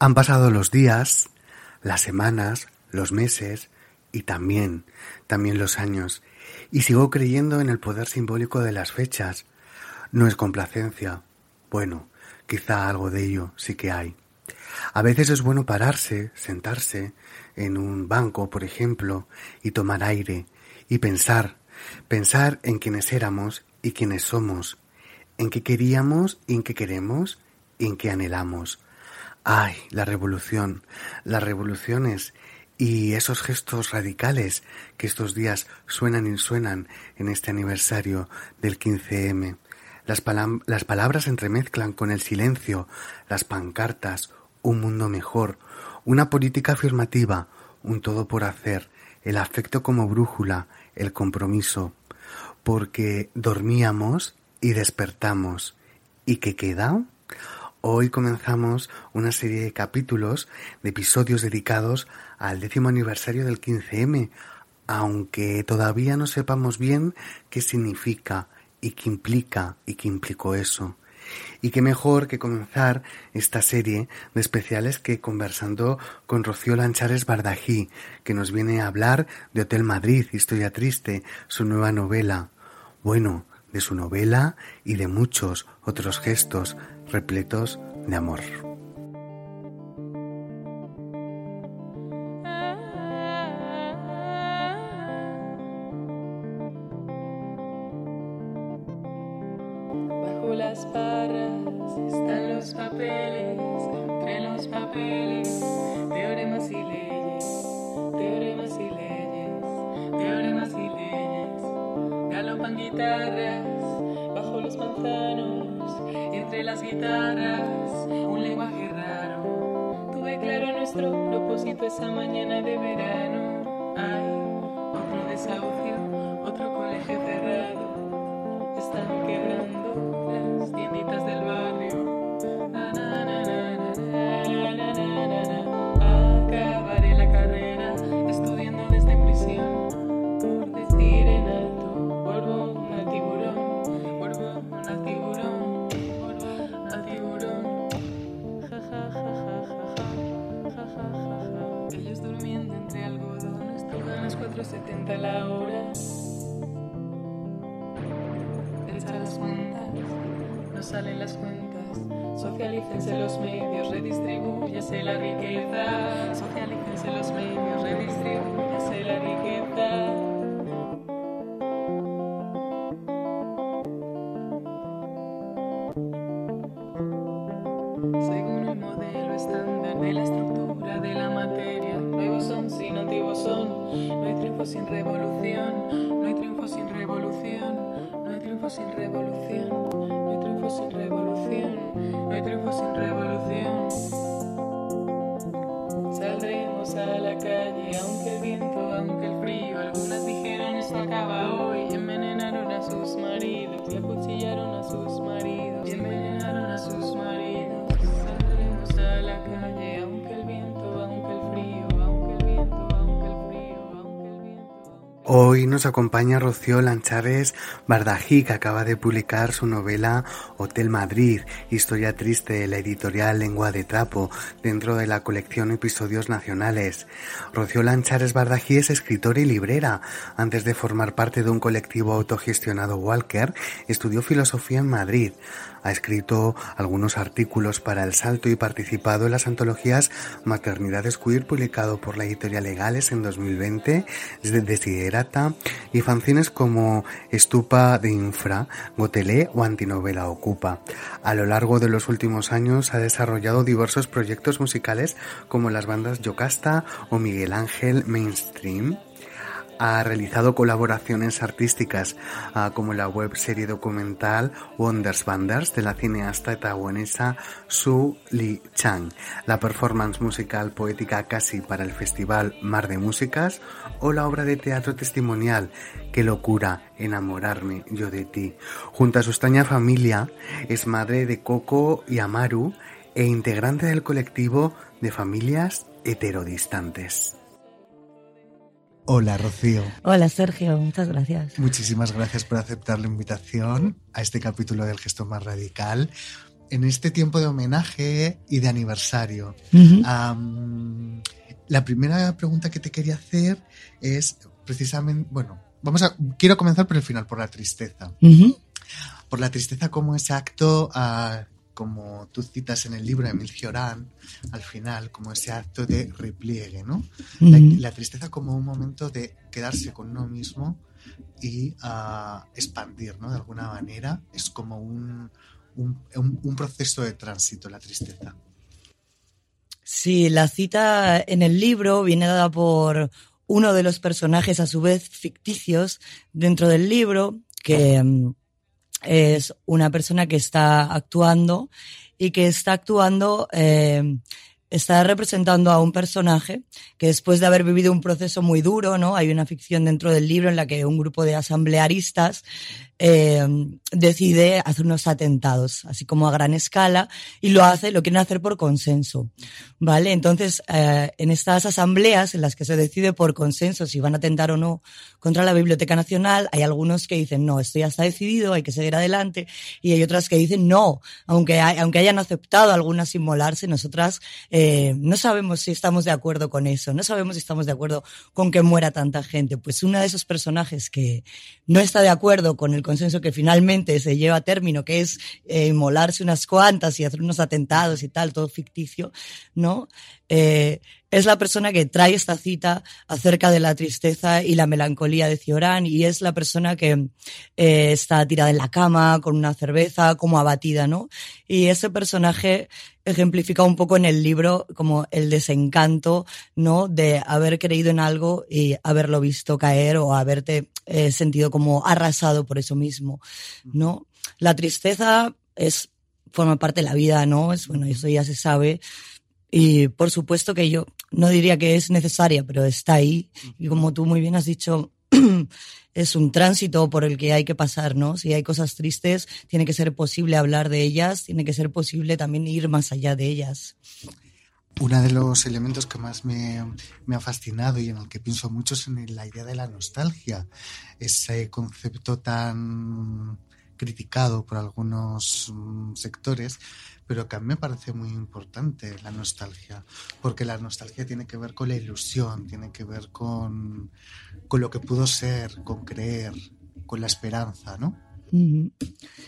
Han pasado los días, las semanas, los meses y también, también los años, y sigo creyendo en el poder simbólico de las fechas. No es complacencia. Bueno, quizá algo de ello sí que hay. A veces es bueno pararse, sentarse en un banco, por ejemplo, y tomar aire, y pensar, pensar en quienes éramos y quienes somos, en qué queríamos y en qué queremos y en qué anhelamos. Ay, la revolución, las revoluciones y esos gestos radicales que estos días suenan y suenan en este aniversario del 15M. Las, palabras entremezclan con el silencio, las pancartas, un mundo mejor, una política afirmativa, un todo por hacer, el afecto como brújula, el compromiso, porque dormíamos y despertamos. ¿Y qué queda? Hoy comenzamos una serie de capítulos, de episodios dedicados al décimo aniversario del 15M, aunque todavía no sepamos bien qué significa y qué implica y qué implicó eso. Y qué mejor que comenzar esta serie de especiales que conversando con Rocío Lanchares Bardají, que nos viene a hablar de Hotel Madrid, Historia Triste, su nueva novela. Bueno, de su novela y de muchos otros gestos repletos de amor. Las guitarras, un lenguaje raro. Tuve claro nuestro propósito esa mañana de verano. Hay otro desahucio, otro colegio cerrado. Están quebrando las tienditas del barrio. Hoy nos acompaña Rocío Lanchares Bardají, que acaba de publicar su novela Hotel Madrid, historia triste de la editorial Lengua de Trapo, dentro de la colección Episodios Nacionales. Rocío Lanchares Bardají es escritora y librera. Antes de formar parte de un colectivo autogestionado Walker, estudió filosofía en Madrid. Ha escrito algunos artículos para El Salto y participado en las antologías Maternidades Queer, publicado por la editorial Legales en 2020, Y fanzines como Estupa de Infra, Gotelé o Antinovela Ocupa. A lo largo de los últimos años ha desarrollado diversos proyectos musicales como las bandas Yocasta o Miguel Ángel Mainstream ha realizado colaboraciones artísticas ah, como la web serie documental Wonders Wonders de la cineasta taiwanesa Su Li Chang, la performance musical poética casi para el festival Mar de Músicas o la obra de teatro testimonial Qué locura enamorarme yo de ti. Junto a su extraña familia es madre de Coco y Amaru e integrante del colectivo de familias heterodistantes. Hola Rocío. Hola Sergio, muchas gracias. Muchísimas gracias por aceptar la invitación a este capítulo del gesto más radical. en este tiempo de homenaje y de aniversario, la primera pregunta que te quería hacer es precisamente, bueno, vamos a, quiero comenzar por el final, por la tristeza. Por la tristeza como ese acto, ah, como tú citas en el libro de Emil Cioran, al final, como ese acto de repliegue, ¿no? La, tristeza como un momento de quedarse con uno mismo y ah, expandir, ¿no? De alguna manera, es como un, un, un- un proceso de tránsito, la tristeza. Sí, la cita en el libro viene dada por uno de los personajes, a su vez ficticios, dentro del libro, que es una persona que está actuando y que está actuando, eh, está representando a un personaje que después de haber vivido un proceso muy duro, ¿no? Hay una ficción dentro del libro en la que un grupo de asamblearistas eh, decide hacer unos atentados, así como a gran escala, y lo hace, lo quieren hacer por consenso, ¿vale? Entonces, eh, en estas asambleas en las que se decide por consenso si van a atentar o no contra la Biblioteca Nacional, hay algunos que dicen, no, esto ya está decidido, hay que seguir adelante, y hay otras que dicen, no, aunque, aunque hayan aceptado algunas inmolarse, nosotras eh, no sabemos si estamos de acuerdo con eso, no sabemos si estamos de acuerdo con que muera tanta gente. Pues uno de esos personajes que no está de acuerdo con el consenso que finalmente se lleva a término, que es eh, inmolarse unas cuantas y hacer unos atentados y tal, todo ficticio, ¿no? Eh, es la persona que trae esta cita acerca de la tristeza y la melancolía de Cioran y es la persona que eh, está tirada en la cama con una cerveza, como abatida, ¿no? Y ese personaje ejemplifica un poco en el libro como el desencanto, ¿no? De haber creído en algo y haberlo visto caer o haberte eh, sentido como arrasado por eso mismo, ¿no? La tristeza es, forma parte de la vida, ¿no? Es, bueno, eso ya se sabe. Y por supuesto que yo no diría que es necesaria, pero está ahí. Y como tú muy bien has dicho, es un tránsito por el que hay que pasar, ¿no? Si hay cosas tristes, tiene que ser posible hablar de ellas, tiene que ser posible también ir más allá de ellas. Uno de los elementos que más me, me ha fascinado y en el que pienso mucho es en la idea de la nostalgia, ese concepto tan criticado por algunos mm, sectores, pero que a mí me parece muy importante la nostalgia, porque la nostalgia tiene que ver con la ilusión, tiene que ver con, con lo que pudo ser, con creer, con la esperanza, ¿no?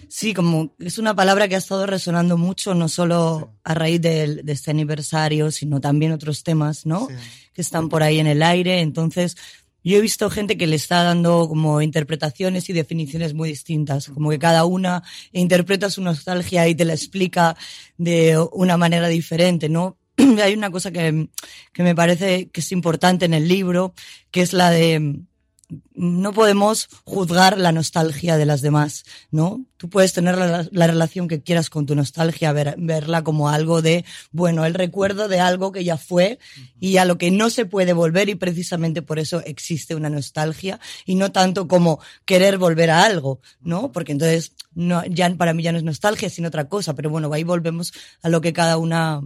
Sí, como es una palabra que ha estado resonando mucho, no solo a raíz de, este aniversario, sino también otros temas, ¿no? Sí. Que están por ahí en el aire. Entonces, yo he visto gente que le está dando como interpretaciones y definiciones muy distintas, como que cada una interpreta su nostalgia y te la explica de una manera diferente, ¿no? Hay una cosa que, que me parece que es importante en el libro, que es la de no podemos juzgar la nostalgia de las demás, ¿no? Tú puedes tener la, la relación que quieras con tu nostalgia, ver- verla como algo de, bueno, el recuerdo de algo que ya fue y a lo que no se puede volver y precisamente por eso existe una nostalgia y no tanto como querer volver a algo, ¿no? Porque entonces ya para mí ya no es nostalgia, sino otra cosa, pero bueno, ahí volvemos a lo que cada una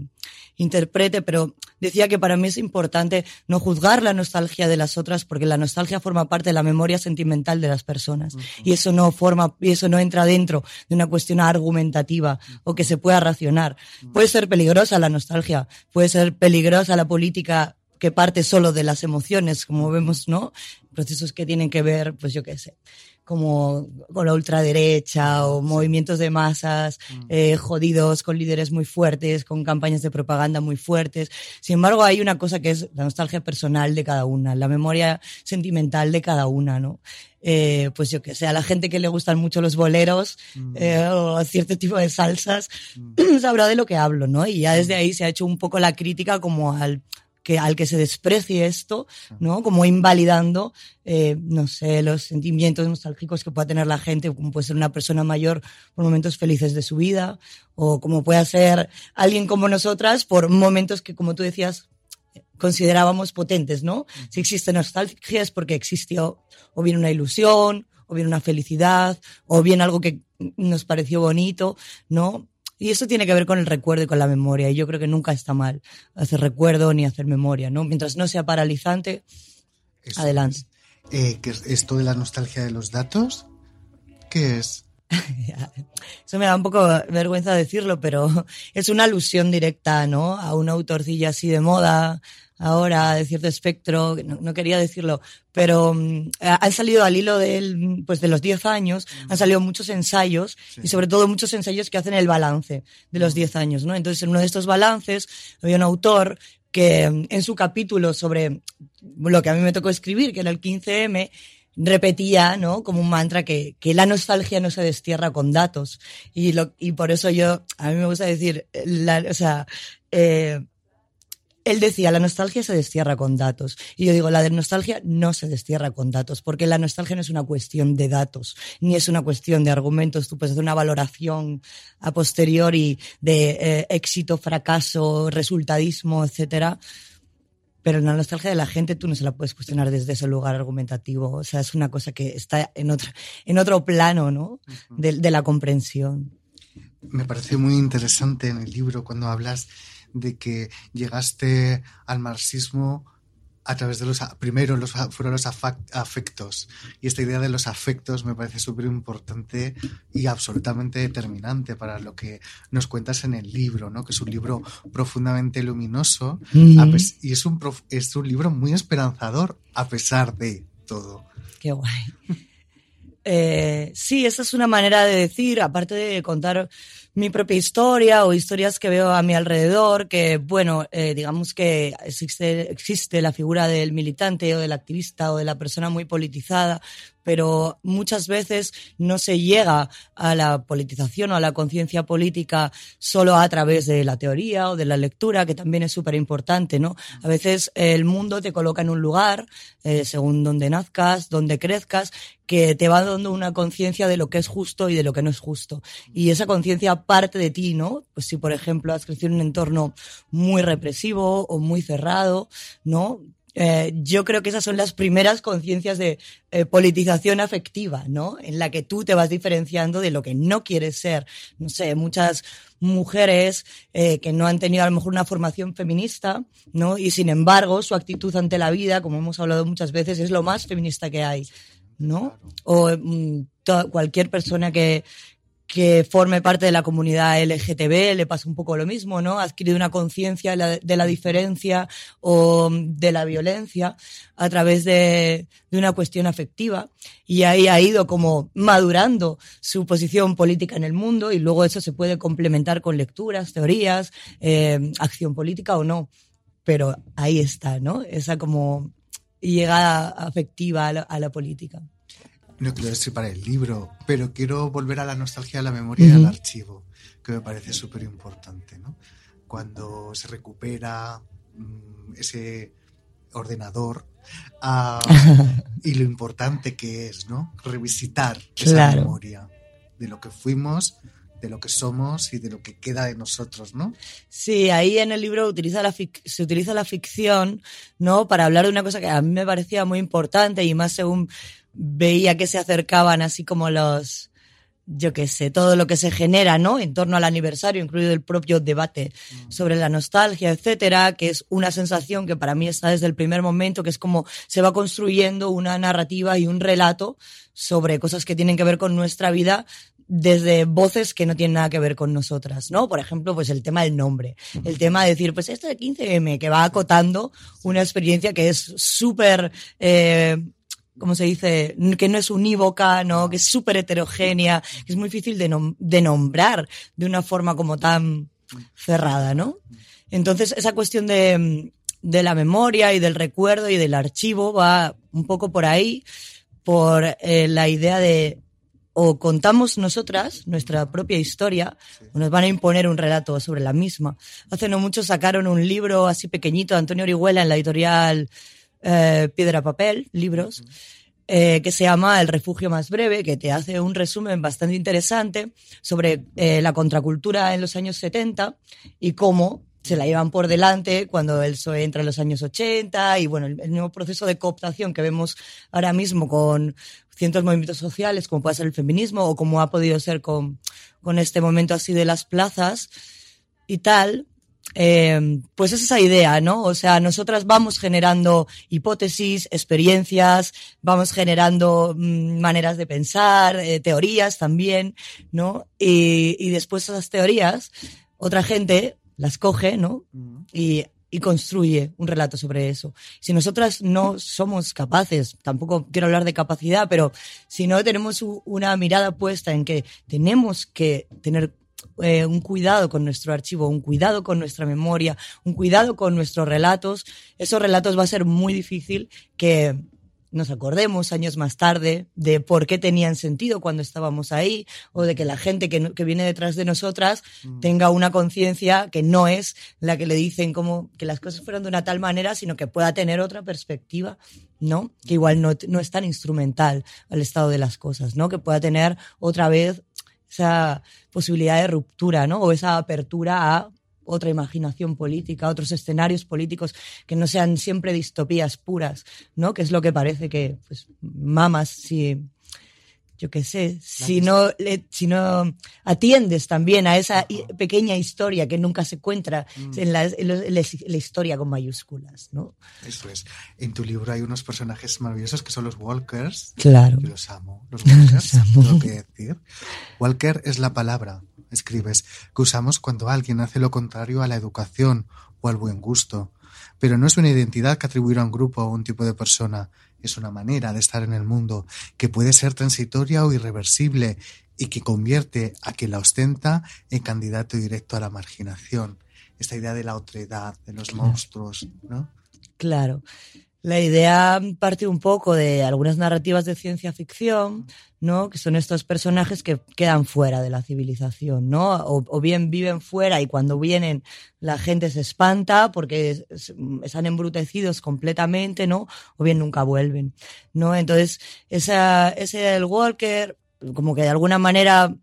interprete, pero decía que para mí es importante no juzgar la nostalgia de las otras porque la nostalgia forma parte de la memoria sentimental de las personas y eso no forma y eso no entra dentro de una cuestión argumentativa o que se pueda racionar. Puede ser peligrosa la nostalgia, puede ser peligrosa la política que parte solo de las emociones, como vemos, ¿no? Procesos que tienen que ver, pues yo qué sé, como con la ultraderecha o movimientos de masas eh, jodidos, con líderes muy fuertes, con campañas de propaganda muy fuertes. Sin embargo, hay una cosa que es la nostalgia personal de cada una, la memoria sentimental de cada una, ¿no? Eh, pues yo que sé, a la gente que le gustan mucho los boleros eh, o cierto tipo de salsas, sabrá de lo que hablo, ¿no? Y ya desde ahí se ha hecho un poco la crítica como al que al que se desprecie esto, ¿no? Como invalidando, eh, no sé, los sentimientos nostálgicos que pueda tener la gente, como puede ser una persona mayor por momentos felices de su vida, o como puede ser alguien como nosotras por momentos que, como tú decías, considerábamos potentes, ¿no? Si existe nostalgia es porque existió o bien una ilusión, o bien una felicidad, o bien algo que nos pareció bonito, ¿no? Y eso tiene que ver con el recuerdo y con la memoria. Y yo creo que nunca está mal hacer recuerdo ni hacer memoria, ¿no? Mientras no sea paralizante, Eso Adelante. es. Eh, ¿qué es esto de la nostalgia de los datos? ¿Qué es? Eso me da un poco vergüenza decirlo, pero es una alusión directa, ¿no? A un autorcilla así de moda, ahora de cierto espectro, no, no quería decirlo, pero um, han salido al hilo de, pues de los 10 años, han salido muchos ensayos sí. y sobre todo muchos ensayos que hacen el balance de los 10 años, ¿no? Entonces, en uno de estos balances había un autor que en su capítulo sobre lo que a mí me tocó escribir, que era el 15M, repetía, ¿no? Como un mantra que, que la nostalgia no se destierra con datos. Y, lo, y por eso yo, a mí me gusta decir, la, o sea, eh, él decía, la nostalgia se destierra con datos. Y yo digo, la de nostalgia no se destierra con datos, porque la nostalgia no es una cuestión de datos, ni es una cuestión de argumentos. Tú puedes hacer una valoración a posteriori de eh, éxito, fracaso, resultadismo, etcétera. Pero la nostalgia de la gente tú no se la puedes cuestionar desde ese lugar argumentativo. O sea, es una cosa que está en otro, en otro plano, ¿no? De, de la comprensión. Me parece muy interesante en el libro cuando hablas de que llegaste al marxismo a través de los primero los fueron los afectos. Y esta idea de los afectos me parece súper importante y absolutamente determinante para lo que nos cuentas en el libro no que es un libro profundamente luminoso y es un es un libro muy esperanzador a pesar de todo. Qué guay. Eh, sí esa es una manera de decir aparte de contar mi propia historia o historias que veo a mi alrededor, que, bueno, eh, digamos que existe, existe la figura del militante o del activista o de la persona muy politizada, pero muchas veces no se llega a la politización o a la conciencia política solo a través de la teoría o de la lectura, que también es súper importante, ¿no? A veces el mundo te coloca en un lugar, eh, según donde nazcas, donde crezcas, que te va dando una conciencia de lo que es justo y de lo que no es justo. Y esa conciencia parte de ti, ¿no? Pues si, por ejemplo, has crecido en un entorno muy represivo o muy cerrado, ¿no? Eh, yo creo que esas son las primeras conciencias de eh, politización afectiva, ¿no? En la que tú te vas diferenciando de lo que no quieres ser. No sé, muchas mujeres eh, que no han tenido a lo mejor una formación feminista, ¿no? Y sin embargo, su actitud ante la vida, como hemos hablado muchas veces, es lo más feminista que hay, ¿no? O mm, cualquier persona que, que forme parte de la comunidad LGTB le pasa un poco lo mismo, ¿no? Ha adquirido una conciencia de, la, diferencia o de la violencia a través de, de, una cuestión afectiva y ahí ha ido como madurando su posición política en el mundo y luego eso se puede complementar con lecturas, teorías, eh, acción política o no. Pero ahí está, ¿no? Esa como llegada afectiva a la, a la política no quiero decir para el libro, pero quiero volver a la nostalgia de la memoria uh -huh. y al archivo, que me parece súper importante, ¿no? Cuando se recupera mmm, ese ordenador uh, y lo importante que es, ¿no? Revisitar esa claro. memoria de lo que fuimos, de lo que somos y de lo que queda de nosotros, ¿no? Sí, ahí en el libro utiliza la se utiliza la ficción, ¿no? Para hablar de una cosa que a mí me parecía muy importante y más según veía que se acercaban así como los, yo qué sé, todo lo que se genera, ¿no? En torno al aniversario, incluido el propio debate sobre la nostalgia, etcétera, que es una sensación que para mí está desde el primer momento, que es como se va construyendo una narrativa y un relato sobre cosas que tienen que ver con nuestra vida desde voces que no tienen nada que ver con nosotras, ¿no? Por ejemplo, pues el tema del nombre, el tema de decir, pues esto de 15M, que va acotando una experiencia que es súper eh, como se dice, que no es unívoca, ¿no? que es súper heterogénea, que es muy difícil de, nom de, nombrar de una forma como tan cerrada, ¿no? Entonces, esa cuestión de, de, la memoria y del recuerdo y del archivo va un poco por ahí, por eh, la idea de o contamos nosotras nuestra propia historia o nos van a imponer un relato sobre la misma. Hace no mucho sacaron un libro así pequeñito de Antonio Orihuela en la editorial eh, Piedra Papel, libros, eh, que se llama El refugio más breve, que te hace un resumen bastante interesante sobre eh, la contracultura en los años 70 y cómo se la llevan por delante cuando el PSOE entra en los años 80 y bueno, el, el nuevo proceso de cooptación que vemos ahora mismo con ciertos movimientos sociales, como puede ser el feminismo o como ha podido ser con, con este momento así de las plazas y tal, eh, pues es esa idea, ¿no? O sea, nosotras vamos generando hipótesis, experiencias, vamos generando mm, maneras de pensar, eh, teorías también, ¿no? Y, y después esas teorías, otra gente las coge, ¿no? Y, y construye un relato sobre eso. Si nosotras no somos capaces, tampoco quiero hablar de capacidad, pero si no tenemos una mirada puesta en que tenemos que tener eh, un cuidado con nuestro archivo, un cuidado con nuestra memoria, un cuidado con nuestros relatos, esos relatos va a ser muy difícil que nos acordemos años más tarde de por qué tenían sentido cuando estábamos ahí o de que la gente que, viene detrás de nosotras tenga una conciencia que no es la que le dicen como que las cosas fueron de una tal manera, sino que pueda tener otra perspectiva, ¿no? Que igual no, no es tan instrumental al estado de las cosas, ¿no? Que pueda tener otra vez esa posibilidad de ruptura, ¿no? O esa apertura a otra imaginación política, otros escenarios políticos que no sean siempre distopías puras, ¿no? Que es lo que parece que, pues, mamas, si, yo qué sé, si no, le- si no atiendes también a esa pequeña historia que nunca se encuentra en, la, en la- en la historia con mayúsculas, ¿no? Eso es. En tu libro hay unos personajes maravillosos que son los walkers. Claro. Los amo. Los walkers, Los amo. tengo que decir. Walker es la palabra, escribes, que usamos cuando alguien hace lo contrario a la educación o al buen gusto. Pero no es una identidad que atribuir a un grupo o a un tipo de persona. Es una manera de estar en el mundo que puede ser transitoria o irreversible y que convierte a quien la ostenta en candidato directo a la marginación. Esta idea de la otredad, de los monstruos, ¿no? Claro. La idea parte un poco de algunas narrativas de ciencia ficción, ¿no? Que son estos personajes que quedan fuera de la civilización, ¿no? O, bien viven fuera y cuando vienen la gente se espanta porque es- es- están embrutecidos completamente, ¿no? O bien nunca vuelven, ¿no? Entonces, esa, ese del Walker, como que de alguna manera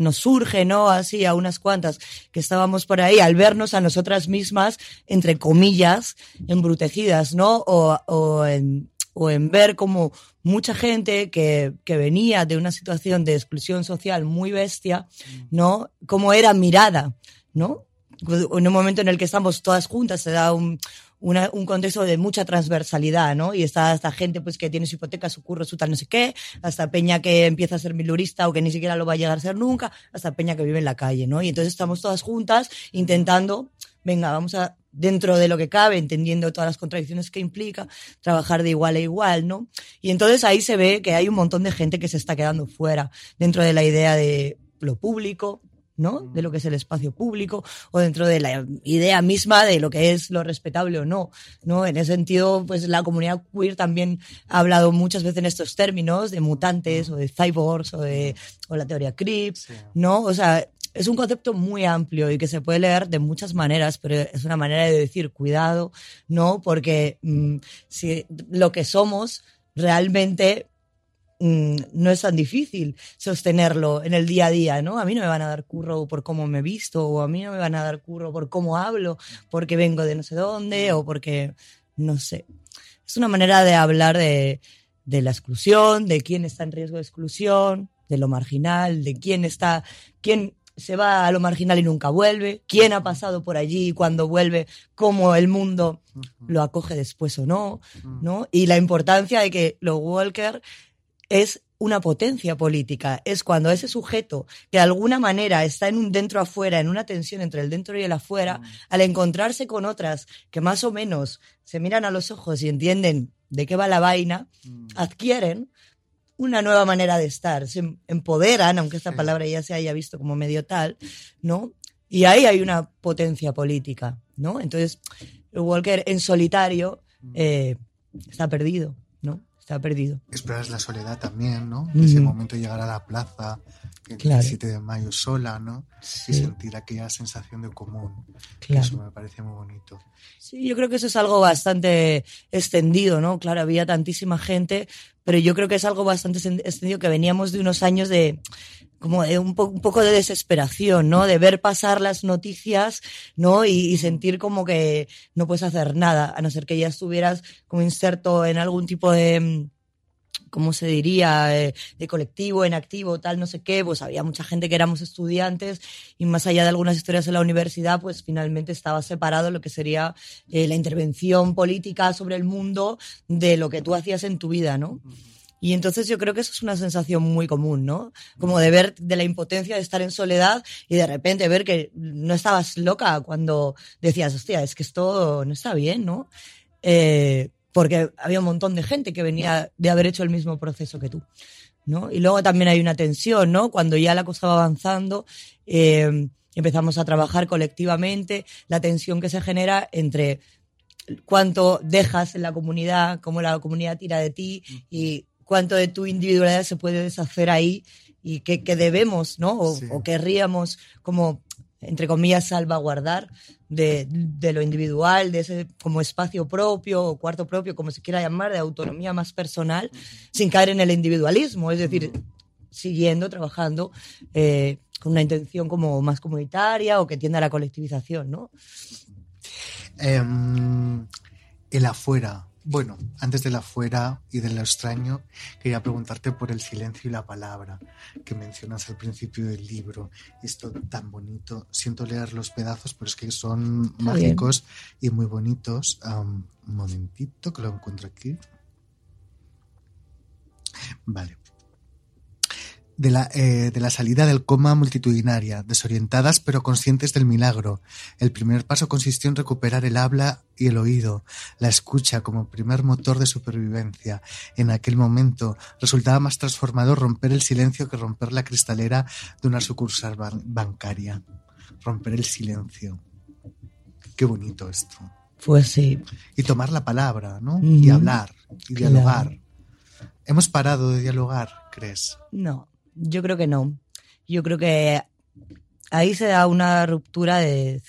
nos surge, ¿no? Así a unas cuantas que estábamos por ahí al vernos a nosotras mismas, entre comillas, embrutecidas, ¿no? O, o en, o en ver como mucha gente que, que venía de una situación de exclusión social muy bestia, ¿no? Como era mirada, ¿no? En un momento en el que estamos todas juntas se da un, una- un contexto de mucha transversalidad, ¿no? Y está esta gente pues que tiene su hipoteca, su curro, su tal no sé qué, hasta Peña que empieza a ser milurista o que ni siquiera lo va a llegar a ser nunca, hasta Peña que vive en la calle, ¿no? Y entonces estamos todas juntas intentando, venga, vamos a, dentro de lo que cabe, entendiendo todas las contradicciones que implica, trabajar de igual a igual, ¿no? Y entonces ahí se ve que hay un montón de gente que se está quedando fuera dentro de la idea de lo público, ¿no? De lo que es el espacio público o dentro de la idea misma de lo que es lo respetable o no, ¿no? En ese sentido, pues la comunidad queer también ha hablado muchas veces en estos términos de mutantes o de cyborgs o de o la teoría Crip, ¿no? O sea, es un concepto muy amplio y que se puede leer de muchas maneras, pero es una manera de decir cuidado, ¿no? Porque mm, si lo que somos realmente mm, no es tan difícil sostenerlo en el día a día, ¿no? A mí no me van a dar curro por cómo me visto, o a mí no me van a dar curro por cómo hablo, porque vengo de no sé dónde, o porque, no sé. Es una manera de hablar de, de la exclusión, de quién está en riesgo de exclusión, de lo marginal, de quién está, quién se va a lo marginal y nunca vuelve, quién ha pasado por allí y cuando vuelve, cómo el mundo lo acoge después o no, ¿no? Y la importancia de que lo Walker es una potencia política, es cuando ese sujeto que de alguna manera está en un dentro afuera, en una tensión entre el dentro y el afuera, al encontrarse con otras que más o menos se miran a los ojos y entienden de qué va la vaina, adquieren una nueva manera de estar, se em- empoderan, aunque esta palabra ya se haya visto como medio tal, ¿no? Y ahí hay una potencia política, ¿no? Entonces, Walker en solitario eh, está perdido. Está perdido. Esperas la soledad también, ¿no? Ese Ujú. momento de llegar a la plaza, el Claro. 7 de mayo sola, ¿no? Y sentir aquella sensación de común. claro. Eso me parece muy bonito. Sí, yo creo que eso es algo bastante extendido, ¿no? Claro, había tantísima gente, pero yo creo que es algo bastante extendido que veníamos de unos años de como de un, po- un poco de desesperación, ¿no? De ver pasar las noticias, ¿no? Y, y sentir como que no puedes hacer nada, a no ser que ya estuvieras como inserto en algún tipo de, ¿cómo se diría? Eh, de colectivo, en activo, tal, no sé qué, pues había mucha gente que éramos estudiantes y más allá de algunas historias en la universidad, pues finalmente estaba separado lo que sería eh, la intervención política sobre el mundo de lo que tú hacías en tu vida, ¿no? Y entonces yo creo que eso es una sensación muy común, ¿no? Como de ver de la impotencia de estar en soledad y de repente ver que no estabas loca cuando decías, hostia, es que esto no está bien, ¿no? Eh, porque había un montón de gente que venía de haber hecho el mismo proceso que tú, ¿no? Y luego también hay una tensión, ¿no? Cuando ya la cosa estaba avanzando, eh, empezamos a trabajar colectivamente, la tensión que se genera entre cuánto dejas en la comunidad, cómo la comunidad tira de ti y cuánto de tu individualidad se puede deshacer ahí y qué, debemos, ¿no? O, Sí. o querríamos como entre comillas, salvaguardar de, de, lo individual, de ese como espacio propio o cuarto propio, como se quiera llamar, de autonomía más personal, sin caer en el individualismo, es decir, siguiendo trabajando eh, con una intención como más comunitaria o que tienda a la colectivización, ¿no? Eh, el afuera. Bueno, antes del afuera y de lo extraño, quería preguntarte por el silencio y la palabra que mencionas al principio del libro. Esto tan bonito. Siento leer los pedazos, pero es que son Está mágicos y muy bonitos. Um, un momentito que lo encuentro aquí. Vale. De la, eh, de la, salida del coma multitudinaria, desorientadas pero conscientes del milagro. El primer paso consistió en recuperar el habla y el oído, la escucha como primer motor de supervivencia. En aquel momento resultaba más transformador romper el silencio que romper la cristalera de una sucursal ban bancaria. Romper el silencio. Qué bonito esto. Pues sí. Y tomar la palabra, ¿no? Mm. Y hablar, y claro. dialogar. ¿Hemos parado de dialogar, crees? No. Yo creo que no. Yo creo que ahí se da una ruptura de,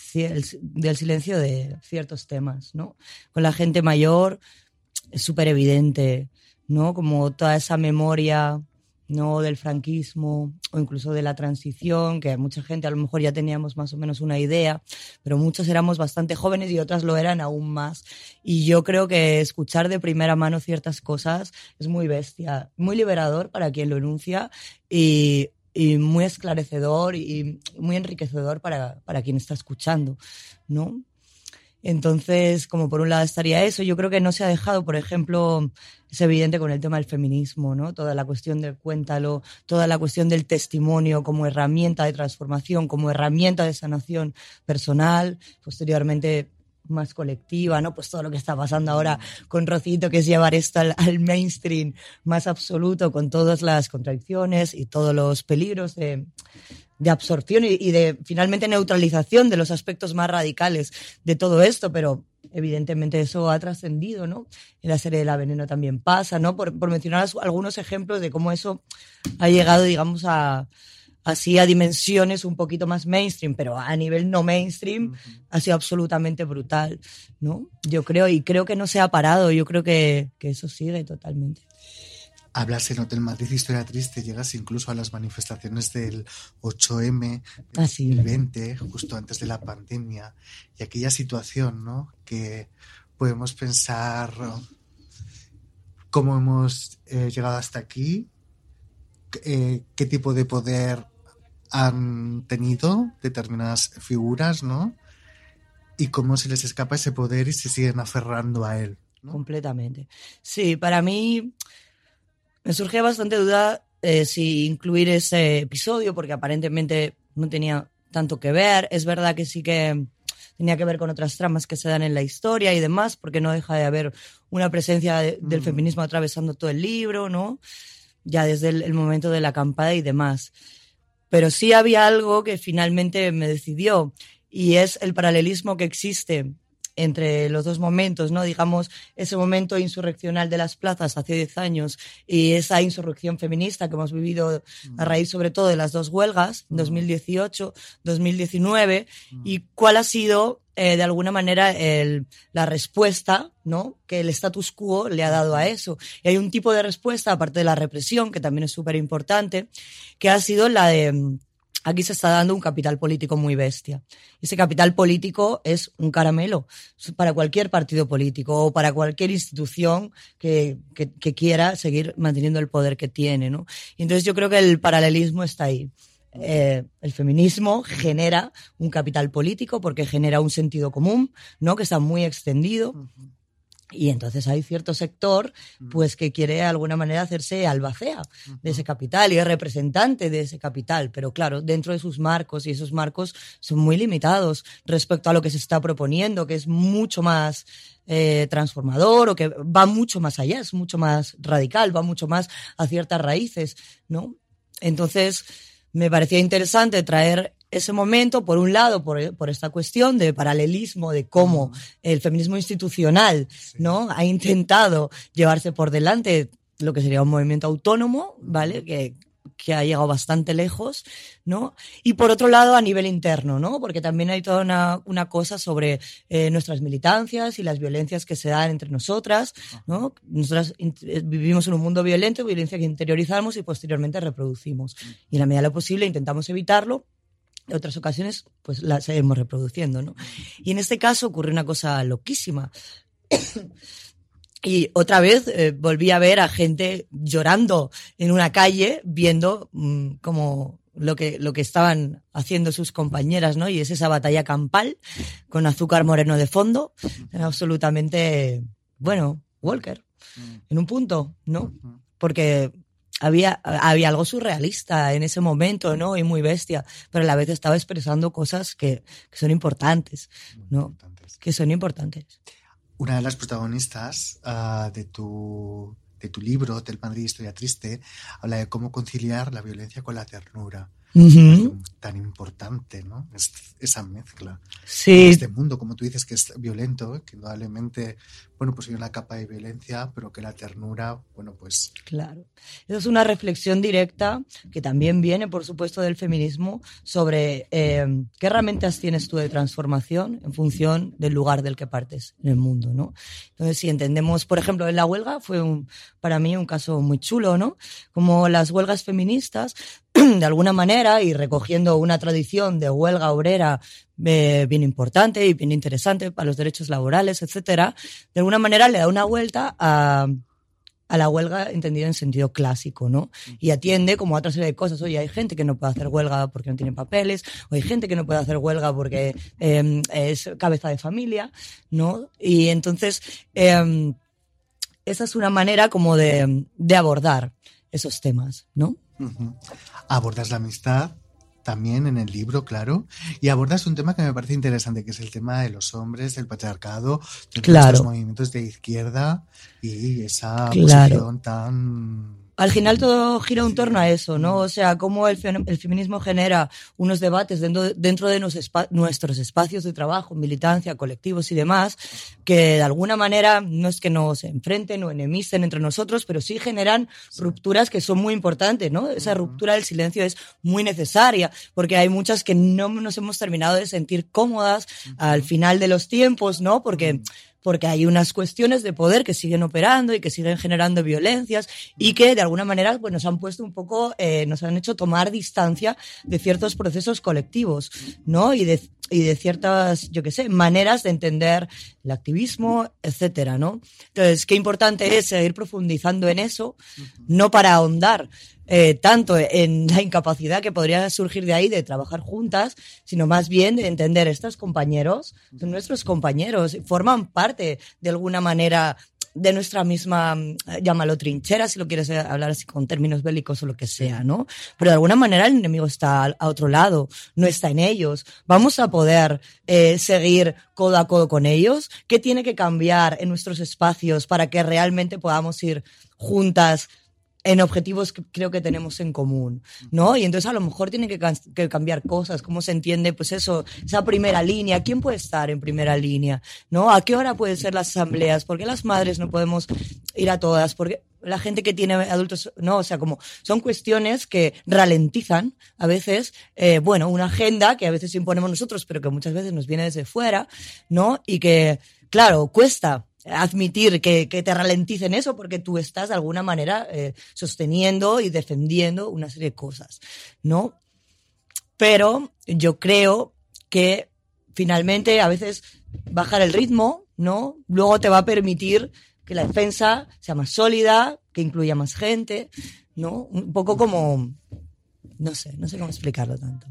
del silencio de ciertos temas, ¿no? Con la gente mayor es súper evidente, ¿no? Como toda esa memoria, ¿no? Del franquismo o incluso de la transición, que mucha gente a lo mejor ya teníamos más o menos una idea, pero muchos éramos bastante jóvenes y otras lo eran aún más. Y yo creo que escuchar de primera mano ciertas cosas es muy bestia, muy liberador para quien lo enuncia y, y muy esclarecedor y muy enriquecedor para, para quien está escuchando, ¿no? Entonces, como por un lado estaría eso, yo creo que no se ha dejado, por ejemplo, es evidente con el tema del feminismo, ¿no? Toda la cuestión del cuéntalo, toda la cuestión del testimonio como herramienta de transformación, como herramienta de sanación personal, posteriormente más colectiva, ¿no? Pues todo lo que está pasando ahora con Rocito, que es llevar esto al, al mainstream más absoluto, con todas las contradicciones y todos los peligros de, de absorción y, y, de finalmente neutralización de los aspectos más radicales de todo esto, pero evidentemente eso ha trascendido, ¿no? En la serie de La Veneno también pasa, ¿no? Por, por mencionar algunos ejemplos de cómo eso ha llegado, digamos, a así a dimensiones un poquito más mainstream, pero a nivel no mainstream uh -huh. ha sido absolutamente brutal, ¿no? Yo creo, y creo que no se ha parado, yo creo que, que eso sigue totalmente. Hablas en Hotel Madrid Historia Triste, llegas incluso a las manifestaciones del 8M, ah, sí. el 20, justo antes de la pandemia, y aquella situación, ¿no? Que podemos pensar cómo hemos eh, llegado hasta aquí, eh, qué tipo de poder han tenido determinadas figuras, ¿no? Y cómo se les escapa ese poder y se siguen aferrando a él. ¿no? Completamente. Sí, para mí me surgía bastante duda eh, si incluir ese episodio, porque aparentemente no tenía tanto que ver. Es verdad que sí que tenía que ver con otras tramas que se dan en la historia y demás, porque no deja de haber una presencia de, del mm. feminismo atravesando todo el libro, ¿no? Ya desde el, el momento de la acampada y demás. Pero sí había algo que finalmente me decidió, y es el paralelismo que existe entre los dos momentos, ¿no? Digamos, ese momento insurreccional de las plazas hace 10 años y esa insurrección feminista que hemos vivido a raíz sobre todo de las dos huelgas, 2018, 2019, y cuál ha sido eh, de alguna manera el, la respuesta ¿no? que el status quo le ha dado a eso. Y hay un tipo de respuesta, aparte de la represión, que también es súper importante, que ha sido la de aquí se está dando un capital político muy bestia. Ese capital político es un caramelo para cualquier partido político o para cualquier institución que, quiera seguir manteniendo el poder que tiene, ¿no? Y entonces yo creo que el paralelismo está ahí. Eh, el feminismo genera un capital político porque genera un sentido común, ¿no? Que está muy extendido. Y entonces hay cierto sector, pues, que quiere de alguna manera hacerse albacea de ese capital y es representante de ese capital. Pero claro, dentro de sus marcos, y esos marcos son muy limitados respecto a lo que se está proponiendo, que es mucho más eh, transformador o que va mucho más allá, es mucho más radical, va mucho más a ciertas raíces, ¿no? Entonces, me parecía interesante traer ese momento, por un lado, por, por, esta cuestión de paralelismo, de cómo el feminismo institucional ¿no? ha intentado llevarse por delante lo que sería un movimiento autónomo, ¿vale? Que, que ha llegado bastante lejos, ¿no? Y por otro lado, a nivel interno, ¿no? Porque también hay toda una, una cosa sobre eh, nuestras militancias y las violencias que se dan entre nosotras, ¿no? Nosotras vivimos en un mundo violento, violencia que interiorizamos y posteriormente reproducimos. Y en la medida de lo posible intentamos evitarlo, en otras ocasiones, pues la seguimos reproduciendo, ¿no? Y en este caso ocurre una cosa loquísima. Y otra vez eh, volví a ver a gente llorando en una calle, viendo mmm, como lo que, lo que estaban haciendo sus compañeras, ¿no? Y es esa batalla campal con azúcar moreno de fondo, absolutamente, bueno, Walker, en un punto, ¿no? Porque había, había algo surrealista en ese momento, ¿no? Y muy bestia, pero a la vez estaba expresando cosas que, que son importantes, ¿no? Que son importantes una de las protagonistas uh, de, tu, de tu libro, del Madrid Historia Triste, habla de cómo conciliar la violencia con la ternura. Uh -huh. Tan importante, ¿no? Es, esa mezcla. Sí. Este mundo, como tú dices, que es violento, que indudablemente, bueno, pues hay una capa de violencia, pero que la ternura, bueno, pues. Claro. Esa es una reflexión directa que también viene, por supuesto, del feminismo sobre eh, qué herramientas tienes tú de transformación en función del lugar del que partes en el mundo, ¿no? Entonces, si entendemos, por ejemplo, en la huelga fue para mí un caso muy chulo, ¿no? Como las huelgas feministas de alguna manera y recogiendo una tradición de huelga obrera eh, bien importante y bien interesante para los derechos laborales, etcétera, de alguna manera le da una vuelta a, la huelga entendida en sentido clásico, ¿no? Y atiende como a otra serie de cosas. Oye, hay gente que no puede hacer huelga porque no tiene papeles, o hay gente que no puede hacer huelga porque eh, es cabeza de familia, ¿no? Y entonces, eh, esa es una manera como de, abordar esos temas, ¿no? Abordas la amistad también en el libro, claro, y abordas un tema que me parece interesante, que es el tema de los hombres, del patriarcado, de claro. los movimientos de izquierda y esa claro. posición tan al final todo gira en torno a eso, ¿no? O sea, cómo el, el feminismo genera unos debates dentro de, dentro de nos espa nuestros espacios de trabajo, militancia, colectivos y demás, que de alguna manera no es que nos enfrenten o enemisten entre nosotros, pero sí generan rupturas que son muy importantes, ¿no? Esa ruptura del silencio es muy necesaria, porque hay muchas que no nos hemos terminado de sentir cómodas al final de los tiempos, ¿no? Porque porque hay unas cuestiones de poder que siguen operando y que siguen generando violencias y que de alguna manera pues, nos han puesto un poco, eh, nos han hecho tomar distancia de ciertos procesos colectivos, ¿no? Y de, y de ciertas, yo qué sé, maneras de entender el activismo, etcétera, ¿no? Entonces, qué importante es seguir profundizando en eso, no para ahondar eh, tanto en la incapacidad que podría surgir de ahí de trabajar juntas, sino más bien de entender estos compañeros, son nuestros compañeros, forman parte de alguna manera de nuestra misma, llámalo trinchera, si lo quieres hablar así con términos bélicos o lo que sea, ¿no? Pero de alguna manera el enemigo está a otro lado, no está en ellos. Vamos a poder eh, seguir codo a codo con ellos. ¿Qué tiene que cambiar en nuestros espacios para que realmente podamos ir juntas en objetivos que creo que tenemos en común, ¿no? Y entonces a lo mejor tiene que, cambiar cosas, cómo se entiende, pues eso, esa primera línea, ¿quién puede estar en primera línea? ¿No? ¿A qué hora pueden ser las asambleas? ¿Por qué las madres no podemos ir a todas? Porque la gente que tiene adultos, no, o sea, como son cuestiones que ralentizan a veces, eh, bueno, una agenda que a veces imponemos nosotros, pero que muchas veces nos viene desde fuera, ¿no? Y que, claro, cuesta, admitir que, que, te ralenticen eso porque tú estás de alguna manera eh, sosteniendo y defendiendo una serie de cosas, ¿no? pero yo creo que finalmente a veces bajar el ritmo, ¿no? Luego te va a permitir que la defensa sea más sólida, que incluya más gente, ¿no? Un poco como, no sé, no sé cómo explicarlo tanto.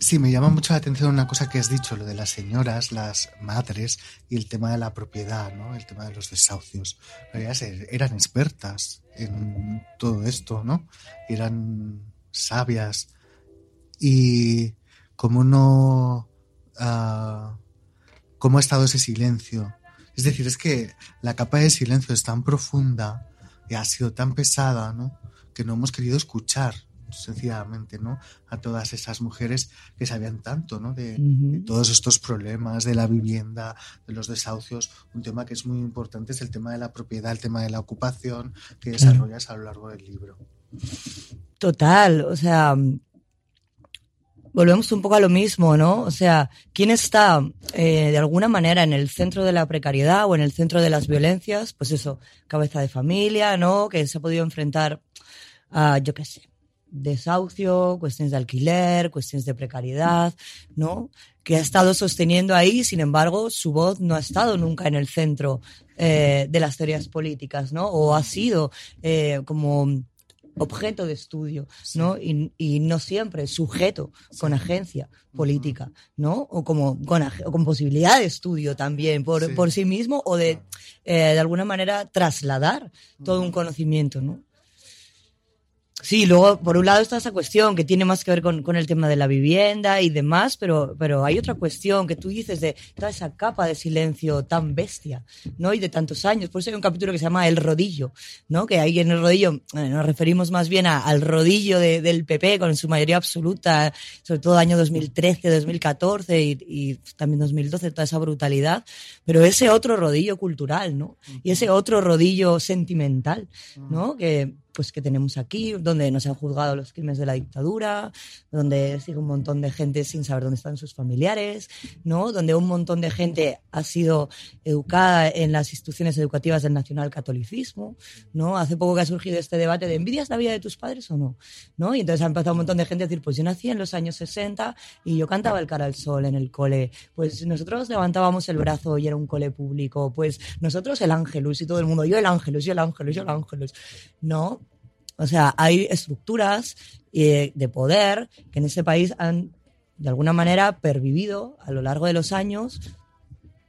Sí, me llama mucho la atención una cosa que has dicho, lo de las señoras, las madres y el tema de la propiedad, ¿no? El tema de los desahucios. Ellas eran expertas en todo esto, ¿no? Eran sabias. Y cómo no... Uh, ¿Cómo ha estado ese silencio? Es decir, es que la capa de silencio es tan profunda y ha sido tan pesada, ¿no? Que no hemos querido escuchar sencillamente, ¿no? A todas esas mujeres que sabían tanto, ¿no? De, de, todos estos problemas, de la vivienda, de los desahucios. Un tema que es muy importante es el tema de la propiedad, el tema de la ocupación que desarrollas a lo largo del libro. Total, o sea, volvemos un poco a lo mismo, ¿no? O sea, ¿quién está eh, de alguna manera en el centro de la precariedad o en el centro de las violencias? Pues eso, cabeza de familia, ¿no? Que se ha podido enfrentar a, yo qué sé, desahucio, cuestiones de alquiler, cuestiones de precariedad, ¿no? Que ha estado sosteniendo ahí, sin embargo, su voz no ha estado nunca en el centro eh, de las teorías políticas, ¿no? O ha sido eh, como objeto de estudio, ¿no? Y, y, no siempre sujeto con agencia política, ¿no? O como con, o con posibilidad de estudio también por, sí. por sí mismo o de, eh, de alguna manera, trasladar todo un conocimiento, ¿no? Sí, luego, por un lado está esa cuestión que tiene más que ver con, con, el tema de la vivienda y demás, pero, pero hay otra cuestión que tú dices de toda esa capa de silencio tan bestia, ¿no? Y de tantos años. Por eso hay un capítulo que se llama El Rodillo, ¿no? Que ahí en el rodillo nos referimos más bien a, al rodillo de, del PP con su mayoría absoluta, sobre todo año 2013, 2014 y, y también 2012, toda esa brutalidad. Pero ese otro rodillo cultural, ¿no? Y ese otro rodillo sentimental, ¿no? Que, pues que tenemos aquí, donde nos han juzgado los crímenes de la dictadura, donde sigue un montón de gente sin saber dónde están sus familiares, ¿no? Donde un montón de gente ha sido educada en las instituciones educativas del nacionalcatolicismo, ¿no? Hace poco que ha surgido este debate de ¿envidias la vida de tus padres o no? ¿no? Y entonces ha empezado un montón de gente a decir, pues yo nací en los años 60 y yo cantaba el cara al sol en el cole, pues nosotros levantábamos el brazo y era un cole público, pues nosotros el ángelus y todo el mundo, yo el ángelus, yo el ángelus, yo el ángelus, ¿no? O sea, hay estructuras eh, de poder que en ese país han, de alguna manera, pervivido a lo largo de los años,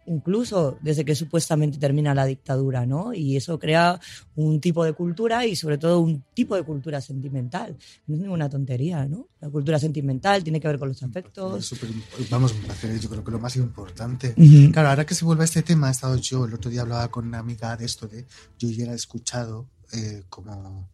incluso desde que supuestamente termina la dictadura, ¿no? Y eso crea un tipo de cultura y sobre todo un tipo de cultura sentimental. No es ninguna tontería, ¿no? La cultura sentimental tiene que ver con los afectos. Super, vamos, yo creo que lo más importante. Uh -huh. Claro, ahora que se vuelve a este tema, he estado yo, el otro día hablaba con una amiga de esto, de yo he escuchado eh, como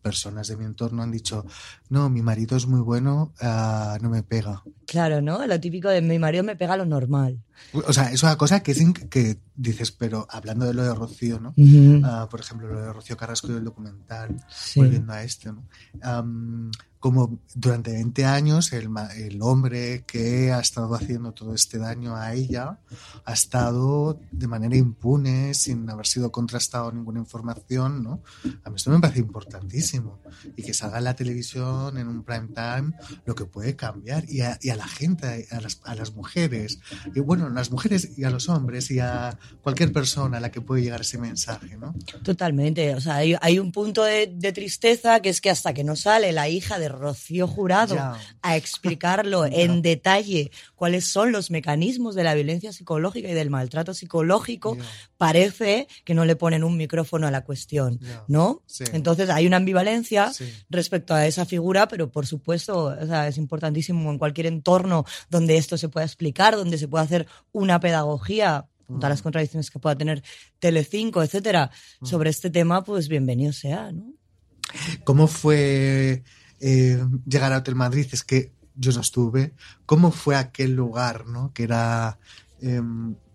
personas de mi entorno han dicho, no, mi marido es muy bueno, uh, no me pega. Claro, ¿no? Lo típico de mi marido me pega lo normal. O sea, es una cosa que, es que dices, pero hablando de lo de Rocío, ¿no? Uh -huh. uh, por ejemplo, lo de Rocío Carrasco y el documental, sí. volviendo a este, ¿no? Um, como durante 20 años el, el, hombre que ha estado haciendo todo este daño a ella ha estado de manera impune, sin haber sido contrastado ninguna información, ¿no? A mí esto me parece importantísimo. Y que salga en la televisión en un prime time lo que puede cambiar. Y a, y a la gente, a las, a las, mujeres, y bueno, a las mujeres y a los hombres y a cualquier persona a la que puede llegar ese mensaje, ¿no? Totalmente. O sea, hay, hay un punto de, de tristeza que es que hasta que no sale la hija de Rocío Jurado ya. a explicarlo en detalle cuáles son los mecanismos de la violencia psicológica y del maltrato psicológico, ya. parece que no le ponen un micrófono a la cuestión, ¿no? Sí. Entonces hay una ambivalencia sí. respecto a esa figura, pero por supuesto o sea, es importantísimo en cualquier entorno donde esto se pueda explicar, donde se pueda hacer una pedagogía con todas las contradicciones que pueda tener Telecinco, etcétera, sobre este tema, pues bienvenido sea, ¿no? ¿Cómo fue eh, llegar a Hotel Madrid, es que yo no estuve. ¿Cómo fue aquel lugar, no? Que era, eh,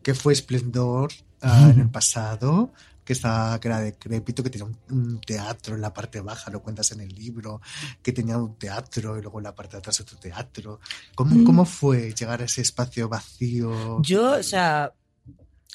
que fue esplendor uh, en el pasado, que estaba, que era decrépito, que tenía un, un, teatro en la parte baja, lo cuentas en el libro, que tenía un teatro y luego en la parte de atrás otro teatro. ¿Cómo, mm. cómo fue llegar a ese espacio vacío? Yo, o sea,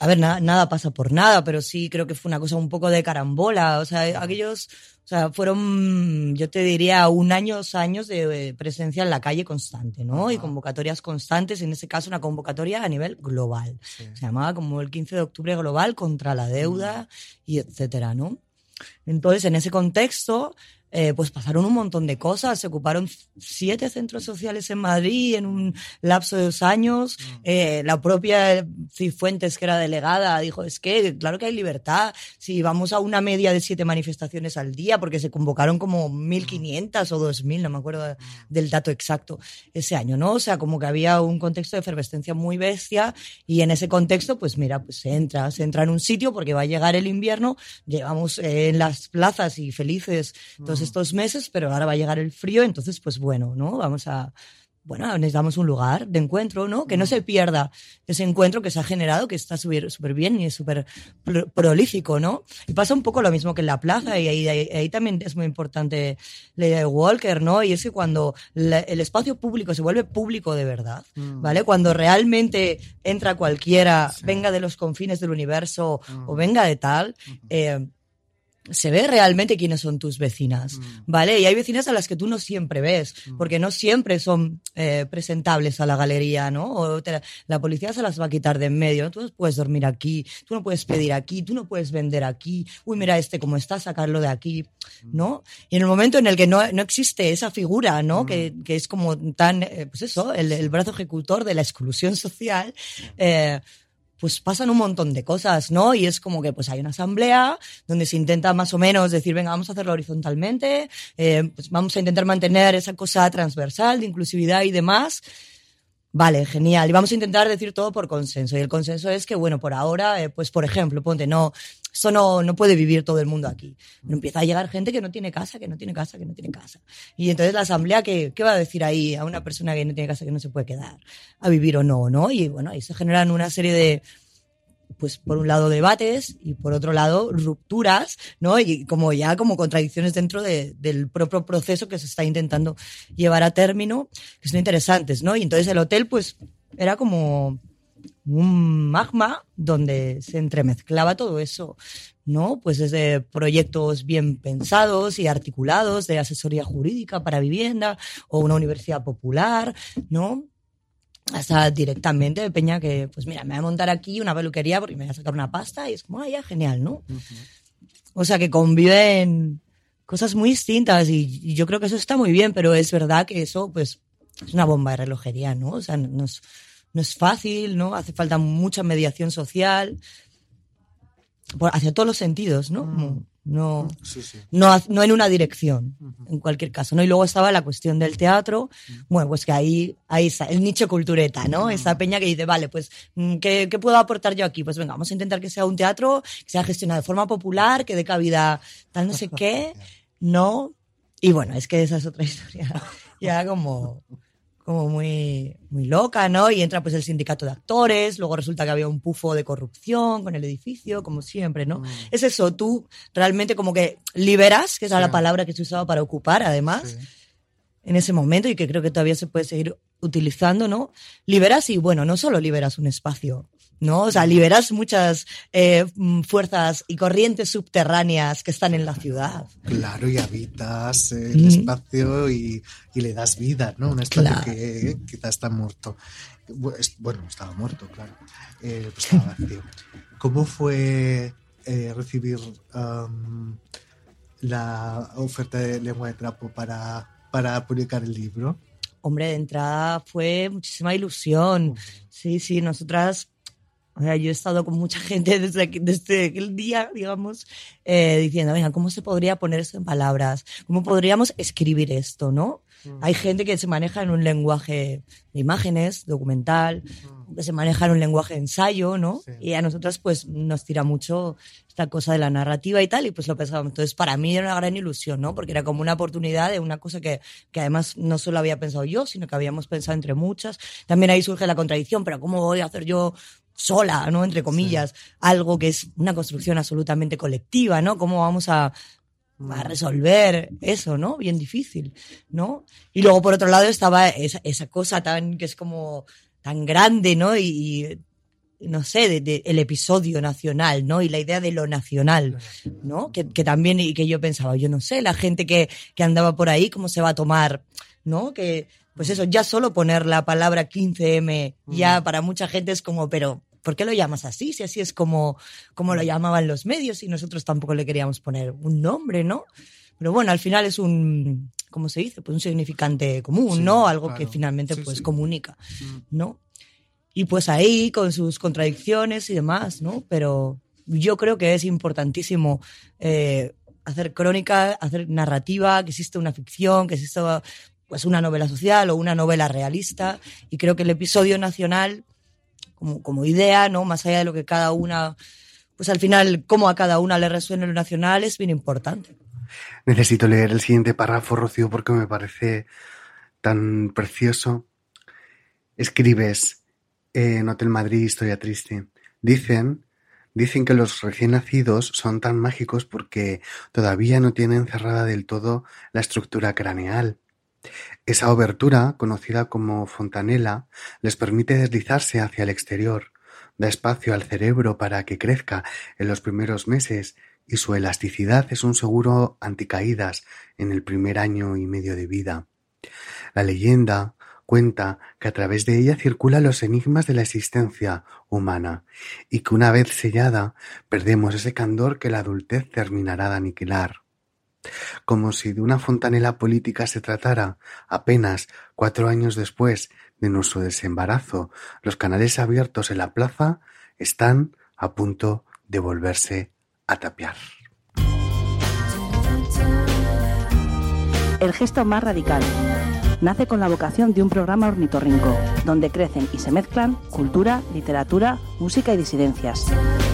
a ver, nada, nada pasa por nada, pero sí creo que fue una cosa un poco de carambola. O sea, aquellos, o sea, fueron, yo te diría, un año, dos años de presencia en la calle constante, ¿no? Y convocatorias constantes, en ese caso una convocatoria a nivel global. Sí. Se llamaba como el 15 de octubre global contra la deuda y etcétera, ¿no? Entonces, en ese contexto, eh, pues pasaron un montón de cosas. Se ocuparon siete centros sociales en Madrid en un lapso de dos años. Eh, la propia Cifuentes, que era delegada, dijo, es que claro que hay libertad. Si vamos a una media de siete manifestaciones al día, porque se convocaron como 1.500 o 2.000, no me acuerdo del dato exacto, ese año, ¿no? O sea, como que había un contexto de efervescencia muy bestia y en ese contexto, pues mira, pues se entra, se entra en un sitio porque va a llegar el invierno, llevamos eh, en las plazas y felices todos estos meses, pero ahora va a llegar el frío, entonces pues bueno, ¿no? Vamos a, bueno, necesitamos un lugar de encuentro, ¿no? Que no se pierda ese encuentro que se ha generado, que está súper bien y es súper pro- prolífico, ¿no? Y pasa un poco lo mismo que en la plaza y ahí, ahí, ahí también es muy importante la idea de Walker, ¿no? Y es que cuando la- el espacio público se vuelve público de verdad, ¿vale? Cuando realmente entra cualquiera, venga de los confines del universo o venga de tal, eh, se ve realmente quiénes son tus vecinas, ¿vale? Y hay vecinas a las que tú no siempre ves, porque no siempre son eh, presentables a la galería, ¿no? O te la, policía se las va a quitar de en medio, ¿no? Tú no puedes dormir aquí, tú no puedes pedir aquí, tú no puedes vender aquí, uy, mira este cómo está, sacarlo de aquí, ¿no? Y en el momento en el que no, no existe esa figura, ¿no? Que, que es como tan, eh, pues eso, el, el brazo ejecutor de la exclusión social, eh, pues pasan un montón de cosas, ¿no? Y es como que pues hay una asamblea donde se intenta más o menos decir, venga, vamos a hacerlo horizontalmente, eh, pues vamos a intentar mantener esa cosa transversal de inclusividad y demás. Vale, genial. Y vamos a intentar decir todo por consenso. Y el consenso es que, bueno, por ahora, eh, pues por ejemplo, ponte, no, esto no, no puede vivir todo el mundo aquí. Pero empieza a llegar gente que no tiene casa, que no tiene casa, que no tiene casa. Y entonces la asamblea, ¿qué, qué va a decir ahí a una persona que no tiene casa, que no se puede quedar a vivir o no, no? Y bueno, ahí se generan una serie de, pues por un lado debates y por otro lado rupturas, ¿no? Y como ya como contradicciones dentro de- del propio proceso que se está intentando llevar a término, que son interesantes, ¿no? Y entonces el hotel, pues, era como un magma donde se entremezclaba todo eso, ¿no? Pues desde proyectos bien pensados y articulados de asesoría jurídica para vivienda o una universidad popular, ¿no? Hasta directamente de Peña que, pues mira, me voy a montar aquí una peluquería porque me voy a sacar una pasta y es como, ah, ya, genial, ¿no? O sea, que conviven cosas muy distintas y, y yo creo que eso está muy bien, pero es verdad que eso, pues, es una bomba de relojería, ¿no? O sea, no, es, no es fácil, ¿no? Hace falta mucha mediación social, por, hacia todos los sentidos, ¿no? Como no, Sí, sí. no, no en una dirección, en cualquier caso, ¿no? Y luego estaba la cuestión del teatro, bueno, pues que ahí, ahí está, el nicho cultureta, ¿no? Esa peña que dice, vale, pues, mm, ¿qué, qué puedo aportar yo aquí? Pues venga, vamos a intentar que sea un teatro que sea gestionado de forma popular, que dé cabida tal no sé qué, ¿no? Y bueno, es que esa es otra historia, ya como, como muy, muy loca, ¿no? Y entra pues el sindicato de actores, luego resulta que había un pufo de corrupción con el edificio, como siempre, ¿no? Es eso, tú realmente como que liberas, que esa es la palabra que se usaba para ocupar, además, Sí. en ese momento y que creo que todavía se puede seguir utilizando, ¿no? Liberas y, bueno, no solo liberas un espacio, ¿no? O sea, liberas muchas eh, mm, fuerzas y corrientes subterráneas que están en la ciudad. Claro, y habitas el Mm. espacio y, y le das vida, ¿no? Un espacio Claro. que quizás está muerto. Bueno, estaba muerto, claro. Eh, pues estaba vacío. ¿Cómo fue eh, recibir la oferta de lengua de trapo para, para publicar el libro? Hombre, de entrada fue muchísima ilusión. Sí, sí, nosotras, o sea, yo he estado con mucha gente desde, aqu- desde aquel día, digamos, eh, diciendo, venga, ¿cómo se podría poner esto en palabras? ¿Cómo podríamos escribir esto, no? Hay gente que se maneja en un lenguaje de imágenes, documental, que se maneja en un lenguaje de ensayo, ¿no? Sí. Y a nosotras, pues, nos tira mucho esta cosa de la narrativa y tal, y pues lo pensábamos. Entonces, para mí era una gran ilusión, ¿no? Porque era como una oportunidad de una cosa que, que además no solo había pensado yo, sino que habíamos pensado entre muchas. También ahí surge la contradicción, pero ¿cómo voy a hacer yo sola, ¿no? Entre comillas, algo que es una construcción absolutamente colectiva, ¿no? ¿Cómo vamos a, a resolver eso, ¿no? Bien difícil, ¿no? Y luego, por otro lado, estaba esa, esa cosa tan, que es como tan grande, ¿no? Y, y no sé, de, de el episodio nacional, ¿no? Y la idea de lo nacional, ¿no? Que, que también, y que yo pensaba, yo no sé, la gente que, que andaba por ahí, ¿cómo se va a tomar, ¿no? Que, pues eso, ya solo poner la palabra 15M, ya para mucha gente es como, pero, ¿por qué lo llamas así? Si así es como, como lo llamaban los medios y nosotros tampoco le queríamos poner un nombre, ¿no? Pero bueno, al final es un, ¿cómo se dice? Pues un significante común, Sí, ¿no? Algo que finalmente Sí, pues sí. comunica, Mm. ¿no? Y pues ahí con sus contradicciones y demás, ¿no? Pero yo creo que es importantísimo eh, hacer crónica, hacer narrativa, que exista una ficción, que exista pues una novela social o una novela realista. Y creo que el episodio nacional, como, como idea, ¿no? Más allá de lo que cada una, pues al final, cómo a cada una le resuena lo nacional, es bien importante. Necesito leer el siguiente párrafo, Rocío, porque me parece tan precioso. Escribes en Hotel Madrid, Historia Triste. Dicen, dicen que los recién nacidos son tan mágicos porque todavía no tienen cerrada del todo la estructura craneal. Esa obertura, conocida como fontanela, les permite deslizarse hacia el exterior, da espacio al cerebro para que crezca en los primeros meses y su elasticidad es un seguro anticaídas en el primer año y medio de vida. La leyenda cuenta que a través de ella circulan los enigmas de la existencia humana y que una vez sellada perdemos ese candor que la adultez terminará de aniquilar. Como si de una fontanela política se tratara, apenas cuatro años después de nuestro desembarazo, los canales abiertos en la plaza están a punto de volverse a tapiar. El gesto más radical. Nace con la vocación de un programa ornitorrinco, donde crecen y se mezclan cultura, literatura, música y disidencias.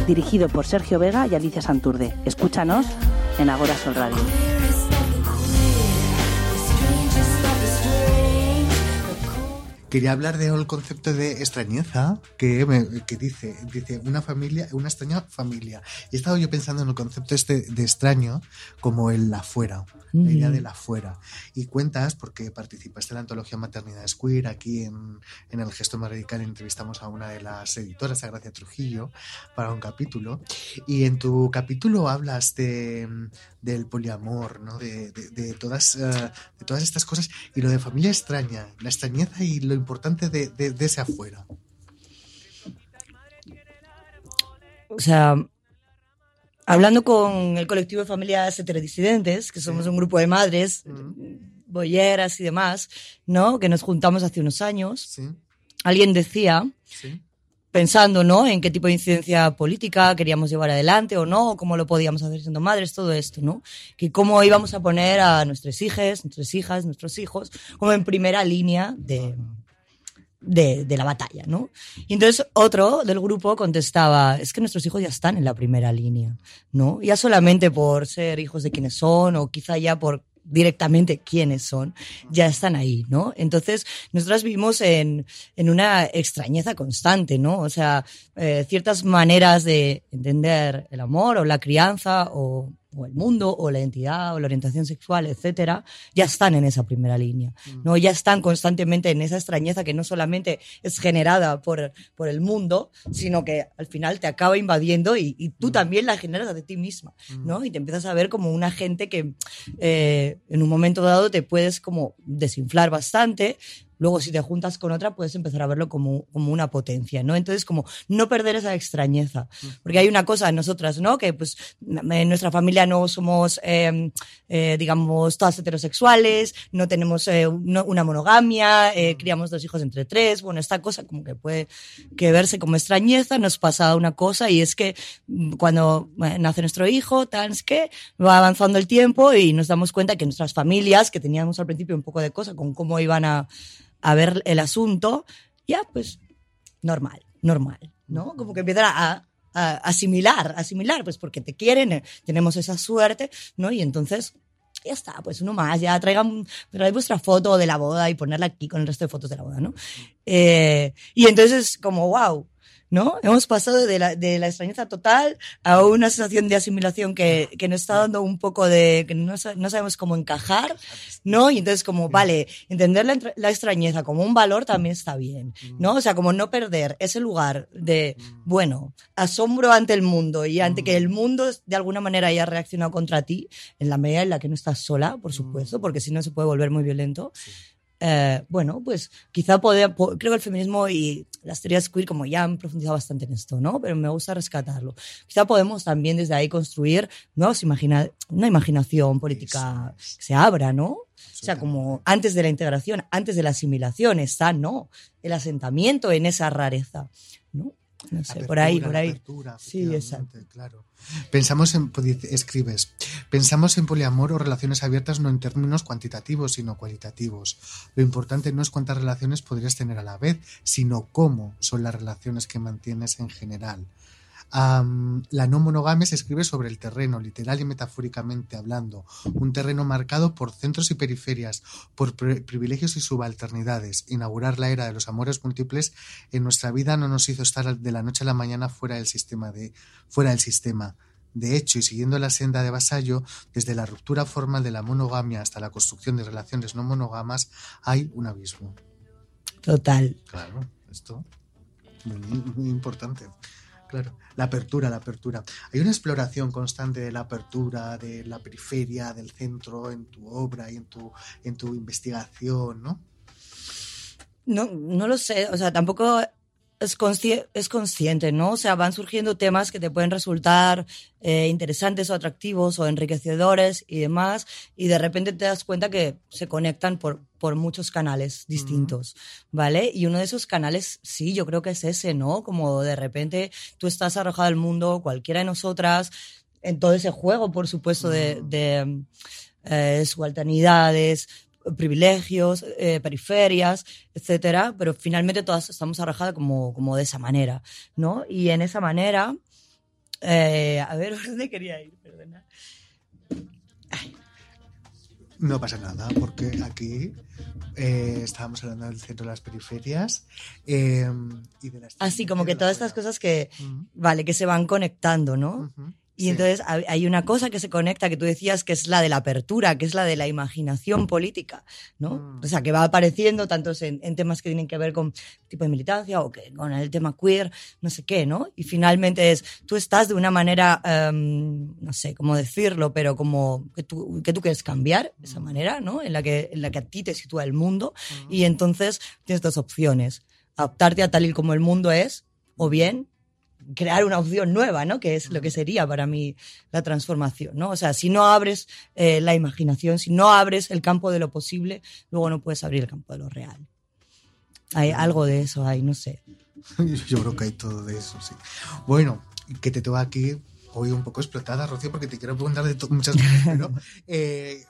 Dirigido por Sergio Vega y Alicia Santurde. Escúchanos en Agora Sol Radio. Quería hablar del concepto de extrañeza que, me- que dice, dice una familia, una extraña familia. Y he estado yo pensando en el concepto este de extraño como el afuera, la idea del afuera. Y cuentas, porque participaste en la antología Maternidades Queer, aquí en, en El Gesto Más Radical entrevistamos a una de las editoras, a Gracia Trujillo, para un capítulo. Y en tu capítulo hablas de, del poliamor, ¿no? de, de- de todas, eh, de todas estas cosas y lo de familia extraña, la extrañeza y lo importante de, de- de ese afuera. O sea, hablando con el colectivo de familias heterodisidentes, que somos un grupo de madres, bolleras y demás, ¿no? Que nos juntamos hace unos años, Sí, alguien decía, sí. pensando, ¿no? En qué tipo de incidencia política queríamos llevar adelante o no, o cómo lo podíamos hacer siendo madres, todo esto, ¿no? Que cómo íbamos a poner a nuestros hijos, nuestras hijas, nuestros hijos, como en primera línea de, de, de la batalla, ¿no? Y entonces otro del grupo contestaba, es que nuestros hijos ya están en la primera línea, ¿no? Ya solamente por ser hijos de quienes son o quizá ya por directamente quiénes son, ya están ahí, ¿no? Entonces, nosotras vivimos en, en una extrañeza constante, ¿no? O sea, eh, ciertas maneras de entender el amor o la crianza o, o el mundo o la identidad o la orientación sexual, etcétera, ya están en esa primera línea, ¿no? Ya están constantemente en esa extrañeza que no solamente es generada por, por el mundo, sino que al final te acaba invadiendo y, y tú también la generas de ti misma, ¿no? Y te empiezas a ver como una gente que eh, en un momento dado te puedes como desinflar bastante, Luego, si te juntas con otra, puedes empezar a verlo como, como una potencia, ¿no? Entonces, como no perder esa extrañeza. Porque hay una cosa en nosotras, ¿no? Que, pues, en nuestra familia no somos, eh, eh, digamos, todas heterosexuales, no tenemos eh, no- una monogamia, eh, criamos dos hijos entre tres. Bueno, esta cosa como que puede que verse como extrañeza. Nos pasa una cosa y es que mm, cuando eh, nace nuestro hijo, tan es que va avanzando el tiempo y nos damos cuenta que nuestras familias, que teníamos al principio un poco de cosa con cómo iban a, a ver el asunto, ya pues normal, normal, ¿no? Como que empiezan a, a asimilar, asimilar, pues porque te quieren, eh, tenemos esa suerte, ¿no? Y entonces ya está, pues uno más, ya traigan, traed vuestra foto de la boda y ponerla aquí con el resto de fotos de la boda, ¿no? Eh, y entonces como, wow, ¿no? Hemos pasado de la, de la extrañeza total a una sensación de asimilación que, que nos está dando un poco de, que no, no sabemos cómo encajar, ¿no? Y entonces como, vale, entender la, la extrañeza como un valor también está bien, ¿no? O sea, como no perder ese lugar de, bueno, asombro ante el mundo y ante que el mundo de alguna manera haya reaccionado contra ti, en la medida en la que no estás sola, por supuesto, porque si no se puede volver muy violento. Eh, bueno, pues quizá podría, po- creo que el feminismo y las teorías queer como ya han profundizado bastante en esto, ¿no? Pero me gusta rescatarlo. Quizá podemos también desde ahí construir nuevos imagina una imaginación política que se abra, ¿no? O sea, como antes de la integración, antes de la asimilación, está, ¿no? El asentamiento en esa rareza, ¿no? Sé, por ahí, por ahí. apertura, Sí, efectivamente, Claro. Pensamos en, dice- escribes, pensamos en poliamor o relaciones abiertas no en términos cuantitativos, sino cualitativos. Lo importante no es cuántas relaciones podrías tener a la vez, sino cómo son las relaciones que mantienes en general. Am, la no monogamia se escribe sobre el terreno, literal y metafóricamente hablando, un terreno marcado por centros y periferias, por pri- privilegios y subalternidades. Inaugurar la era de los amores múltiples en nuestra vida no nos hizo estar de la noche a la mañana fuera del sistema de fuera del sistema. De hecho, y siguiendo la senda de Vasallo, desde la ruptura formal de la monogamia hasta la construcción de relaciones no monógamas, hay un abismo. Total. Claro, esto muy, muy importante. Claro, la apertura, la apertura. Hay una exploración constante de la apertura, de la periferia, del centro en tu obra y en tu, en tu investigación, ¿no? No, no lo sé, o sea, tampoco es, consci- es consciente, ¿no? O sea, van surgiendo temas que te pueden resultar eh, interesantes o atractivos o enriquecedores y demás, y de repente te das cuenta que se conectan por, por muchos canales distintos, ¿vale? Y uno de esos canales, sí, yo creo que es ese, ¿no? Como de repente tú estás arrojado al mundo, cualquiera de nosotras, en todo ese juego, por supuesto, de, de eh, subalternidades, privilegios, eh, periferias, etcétera, pero finalmente todas estamos arrojadas como, como de esa manera, ¿no? Y en esa manera, eh, a ver, ¿por dónde quería ir? Perdona. No pasa nada, porque aquí eh, estábamos hablando del centro de las periferias eh, y de las Así como que todas estas cosas que, vale, que se van conectando, ¿no? Y sí. entonces hay una cosa que se conecta, que tú decías que es la de la apertura, que es la de la imaginación política, ¿no? Mm. O sea, que va apareciendo tanto en, en temas que tienen que ver con tipo de militancia o que con el tema queer, no sé qué, ¿no? Y finalmente es, tú estás de una manera, em, no sé cómo decirlo, pero como que tú, que tú quieres cambiar esa manera, ¿no? En la, que, en la que a ti te sitúa el mundo. Y entonces tienes dos opciones, adaptarte a tal y como el mundo es, o bien crear una opción nueva, ¿no? Que es lo que sería para mí la transformación, ¿no? O sea, si no abres eh, la imaginación, si no abres el campo de lo posible, luego no puedes abrir el campo de lo real. Hay algo de eso, hay, no sé. Yo creo que hay todo de eso, sí. Bueno, que te tengo aquí hoy un poco explotada, Rocío, porque te quiero preguntar de muchas cosas, pero eh,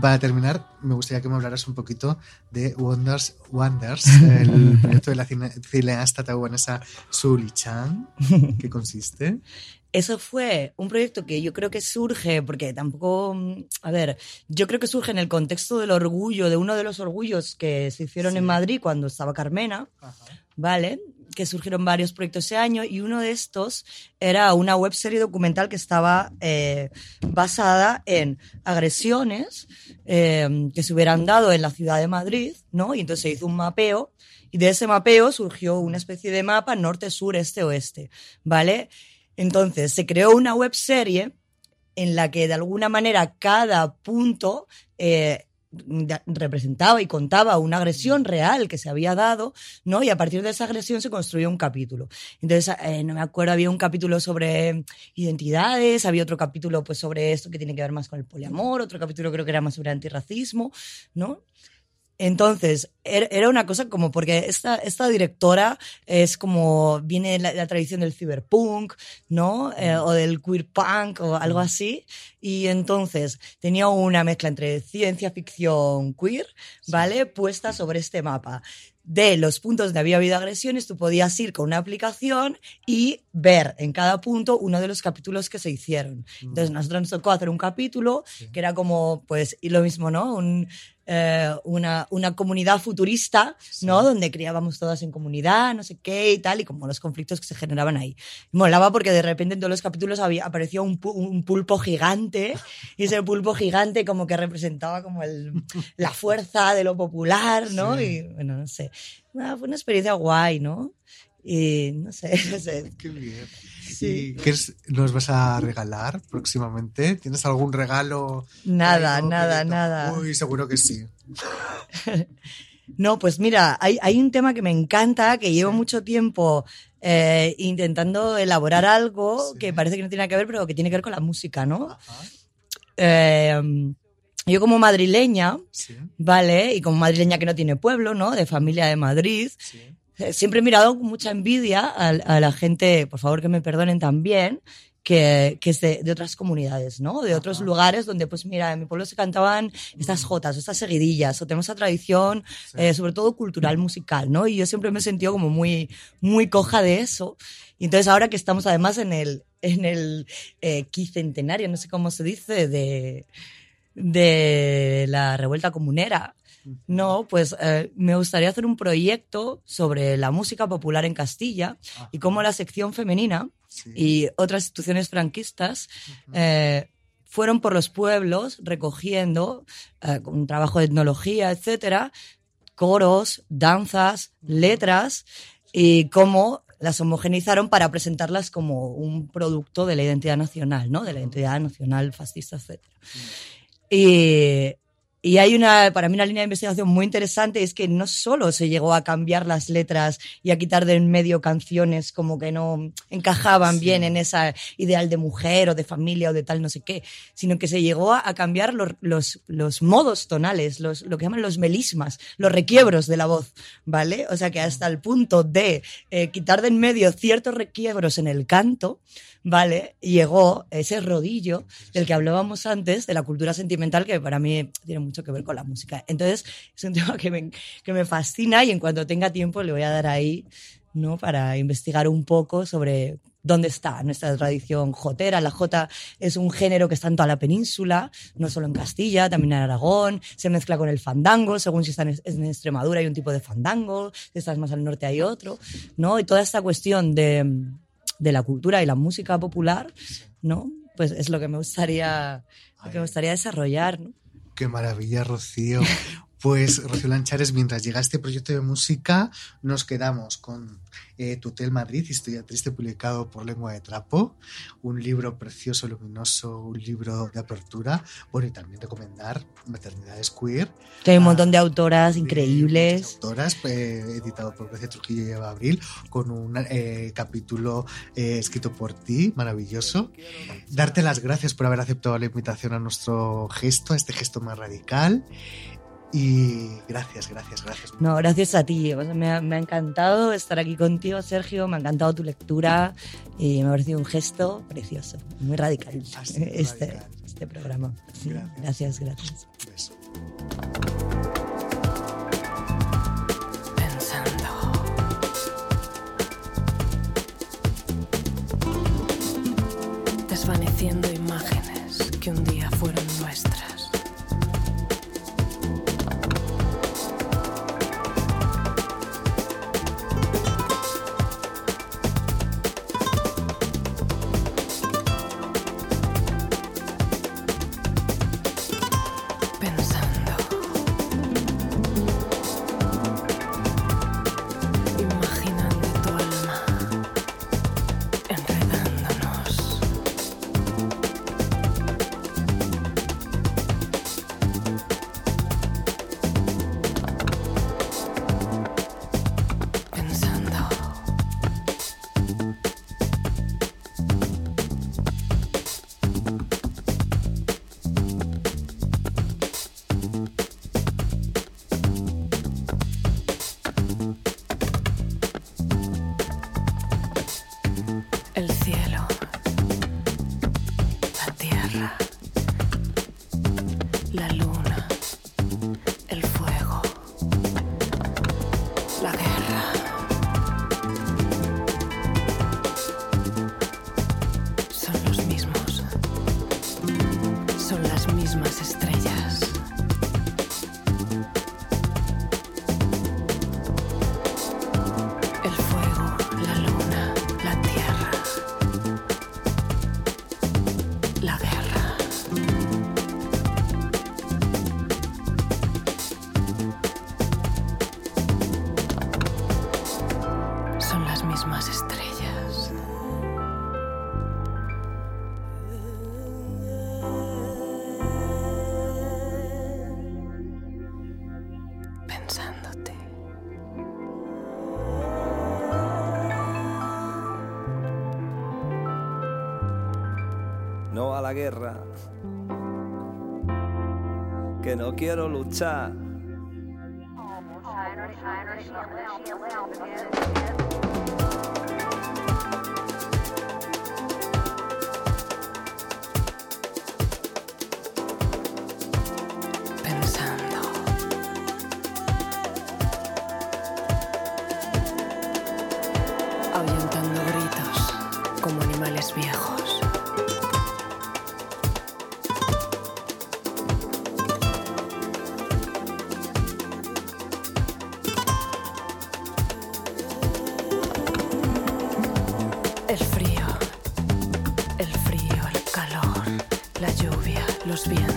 para terminar, me gustaría que me hablaras un poquito de Wonders, Wonders el proyecto de la cine- cineasta taiwanesa Su Li Chan, que consiste. Eso fue un proyecto que yo creo que surge, porque tampoco, mm, a ver, yo creo que surge en el contexto del orgullo, de uno de los orgullos que se hicieron Sí. en Madrid cuando estaba Carmena, ¿vale? Que surgieron varios proyectos ese año y uno de estos era una web serie documental que estaba eh, basada en agresiones eh, que se hubieran dado en la ciudad de Madrid, ¿no? Y entonces se hizo un mapeo y de ese mapeo surgió una especie de mapa norte, sur, este, oeste, ¿vale? Entonces se creó una web serie en la que de alguna manera cada punto eh, representaba y contaba una agresión real que se había dado, ¿no? Y a partir de esa agresión se construyó un capítulo. Entonces, eh, no me acuerdo, había un capítulo sobre identidades, había otro capítulo pues sobre esto que tiene que ver más con el poliamor, otro capítulo creo que era más sobre antirracismo, ¿no? Entonces, er- era una cosa como, porque esta, esta directora es como, viene la, la tradición del cyberpunk, ¿no? Eh, o del queer punk o algo así. Y entonces tenía una mezcla entre ciencia ficción queer, ¿vale? Puesta sobre este mapa. De los puntos donde había habido agresiones, tú podías ir con una aplicación y ver en cada punto uno de los capítulos que se hicieron. Entonces, nosotros nos tocó hacer un capítulo que era como, pues, y lo mismo, ¿no? Un, eh, una, una comunidad futurista, ¿no? Donde criábamos todas en comunidad, no sé qué y tal, y como los conflictos que se generaban ahí. Molaba porque de repente en todos los capítulos había, apareció un, pu- un pulpo gigante, y ese pulpo gigante como que representaba como el, la fuerza de lo popular, ¿no? Sí. Y bueno, no sé. Ah, fue una experiencia guay, ¿no? Y no sé, no sé. Qué bien. Sí. ¿Y qué es- nos vas a regalar próximamente? ¿Tienes algún regalo? Nada, Algo nada, nada. Uy, seguro que sí. No, pues mira, hay, hay un tema que me encanta, que llevo Sí. mucho tiempo eh, intentando elaborar algo Sí. que parece que no tiene que ver, pero que tiene que ver con la música, ¿no? Ajá, Eh, yo como madrileña, sí, ¿vale? Y como madrileña que no tiene pueblo, ¿no? De familia de Madrid, sí. Eh, siempre he mirado con mucha envidia a, a la gente, por favor que me perdonen también, que, que es de, de otras comunidades, ¿no? De otros Ajá. lugares donde, pues mira, en mi pueblo se cantaban estas jotas, o estas seguidillas, o tenemos esa tradición, Sí. eh, sobre todo cultural, musical, ¿no? Y yo siempre me he sentido como muy, muy coja de eso. Y entonces ahora que estamos además en el, en el eh, quicentenario, no sé cómo se dice, de, de la revuelta comunera, no, pues eh, me gustaría hacer un proyecto sobre la música popular en Castilla y cómo la sección femenina Sí. y otras instituciones franquistas eh, fueron por los pueblos recogiendo, eh, con un trabajo de etnología, etcétera, coros, danzas, letras y cómo las homogenizaron para presentarlas como un producto de la identidad nacional, ¿no? De la identidad nacional fascista, etcétera. Y, y hay una, para mí, una línea de investigación muy interesante, es que no solo se llegó a cambiar las letras y a quitar de en medio canciones como que no encajaban Sí. bien en esa ideal de mujer o de familia o de tal no sé qué, sino que se llegó a, cambiar los, los, los modos tonales, los, lo que llaman los melismas, los requiebros de la voz, ¿vale? O sea que hasta el punto de eh, quitar de en medio ciertos requiebros en el canto, ¿vale? Llegó ese rodillo del que hablábamos antes, de la cultura sentimental, que para mí tiene mucho que ver con la música. Entonces, es un tema que me, que me fascina y en cuanto tenga tiempo le voy a dar ahí, ¿no? Para investigar un poco sobre dónde está nuestra tradición jotera. La jota es un género que está en toda la península, no solo en Castilla, también en Aragón, se mezcla con el fandango, según si estás en Extremadura hay un tipo de fandango, si estás más al norte hay otro, ¿no? Y toda esta cuestión de, de la cultura y la música popular, ¿no? Pues es lo que me gustaría, lo que me gustaría desarrollar, ¿no? Qué maravilla, Rocío. Pues, Rocío Lanchares, mientras llega este proyecto de música, nos quedamos con eh, Tutel Madrid, Historia Triste, publicado por Lengua de Trapo, un libro precioso, luminoso, un libro de apertura. Bueno, y también recomendar Maternidades Queer, Que hay un Ah, montón de autoras increíbles. autoras, eh, editado por Grecia Trujillo y Eva Abril, con un eh, capítulo eh, escrito por ti, maravilloso. Darte las gracias por haber aceptado la invitación a nuestro gesto, a este gesto más radical. Y gracias, gracias, gracias. No, gracias a ti. O sea, me, ha, me ha encantado estar aquí contigo, Sergio. Me ha encantado tu lectura y me ha parecido un gesto precioso, muy radical. Sido Este, radical. este programa. Sí, Gracias. gracias, gracias. Un beso. Pensando. Desvaneciendo imágenes que un día quiero luchar. Ahuyentando gritos como animales viejos. lesbian.